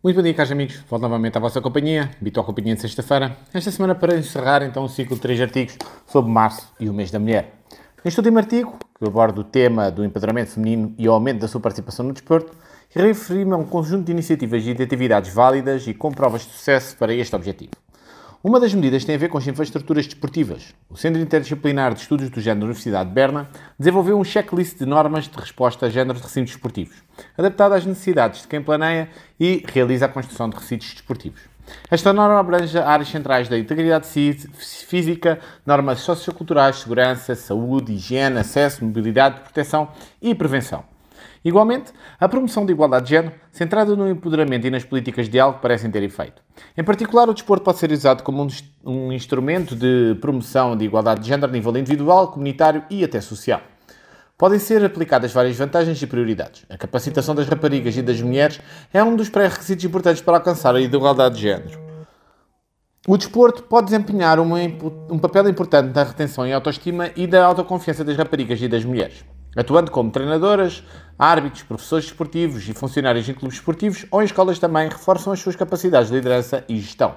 Muito bom dia, caros amigos. Volto novamente à vossa companhia, habitual companhia de sexta-feira. Esta semana para encerrar então um ciclo de três artigos sobre março e o mês da mulher. Neste último artigo, que aborda o tema do empoderamento feminino e o aumento da sua participação no desporto, referi-me a um conjunto de iniciativas e de atividades válidas e com provas de sucesso para este objetivo. Uma das medidas tem a ver com as infraestruturas desportivas. O Centro Interdisciplinar de Estudos do Género da Universidade de Berna desenvolveu um checklist de normas de resposta a género de recintos desportivos, adaptado às necessidades de quem planeia e realiza a construção de recintos desportivos. Esta norma abrange áreas centrais da integridade física, normas socioculturais, segurança, saúde, higiene, acesso, mobilidade, proteção e prevenção. Igualmente, a promoção da igualdade de género, centrada no empoderamento e nas políticas de diálogo, parecem ter efeito. Em particular, o desporto pode ser usado como um, um instrumento de promoção de igualdade de género a nível individual, comunitário e até social. Podem ser aplicadas várias vantagens e prioridades. A capacitação das raparigas e das mulheres é um dos pré-requisitos importantes para alcançar a igualdade de género. O desporto pode desempenhar uma, um papel importante na retenção e autoestima e da autoconfiança das raparigas e das mulheres atuando como treinadoras, árbitros, professores esportivos e funcionários em clubes esportivos ou em escolas também reforçam as suas capacidades de liderança e gestão.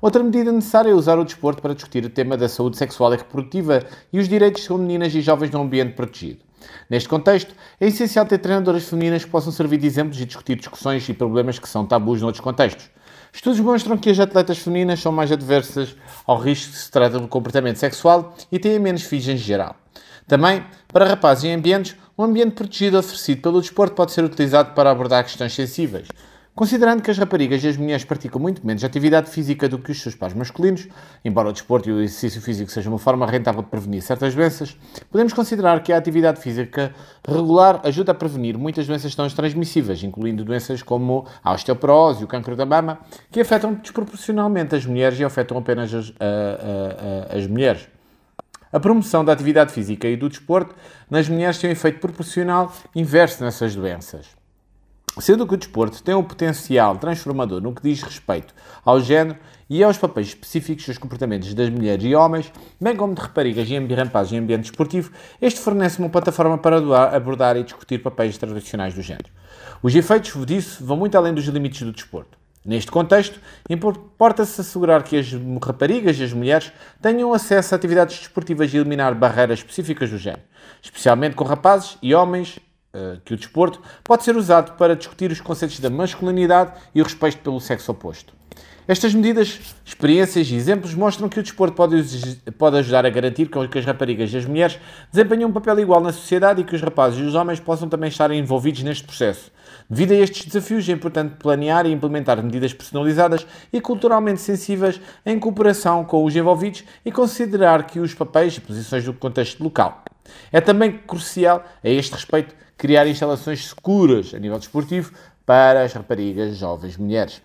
Outra medida necessária é usar o desporto para discutir o tema da saúde sexual e reprodutiva e os direitos de meninas e jovens num ambiente protegido. Neste contexto, é essencial ter treinadoras femininas que possam servir de exemplos e discutir discussões e problemas que são tabus noutros contextos. Estudos mostram que as atletas femininas são mais adversas ao risco se trata de comportamento sexual e têm menos filhos em geral. Também, para rapazes em ambientes, um ambiente protegido oferecido pelo desporto pode ser utilizado para abordar questões sensíveis. Considerando que as raparigas e as mulheres praticam muito menos atividade física do que os seus pais masculinos, embora o desporto e o exercício físico sejam uma forma rentável de prevenir certas doenças, podemos considerar que a atividade física regular ajuda a prevenir muitas doenças tão transmissíveis, incluindo doenças como a osteoporose e o cancro da mama, que afetam desproporcionalmente as mulheres e afetam apenas as, as mulheres. A promoção da atividade física e do desporto nas mulheres tem um efeito proporcional inverso nessas doenças. Sendo que o desporto tem um potencial transformador no que diz respeito ao género e aos papéis específicos dos comportamentos das mulheres e homens, bem como de raparigas e rapazes em ambiente esportivo, este fornece uma plataforma para abordar e discutir papéis tradicionais do género. Os efeitos disso vão muito além dos limites do desporto. Neste contexto, importa-se assegurar que as raparigas e as mulheres tenham acesso a atividades desportivas e eliminar barreiras específicas do género, especialmente com rapazes e homens, que o desporto pode ser usado para discutir os conceitos da masculinidade e o respeito pelo sexo oposto. Estas medidas, experiências e exemplos mostram que o desporto pode, pode ajudar a garantir que as raparigas e as mulheres desempenhem um papel igual na sociedade e que os rapazes e os homens possam também estar envolvidos neste processo. Devido a estes desafios, é importante planear e implementar medidas personalizadas e culturalmente sensíveis em cooperação com os envolvidos e considerar que os papéis e posições do contexto local. É também crucial, a este respeito, criar instalações seguras a nível desportivo para as raparigas, jovens mulheres.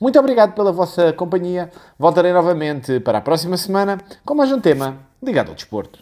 Muito obrigado pela vossa companhia. Voltarei novamente para a próxima semana com mais um tema ligado ao desporto.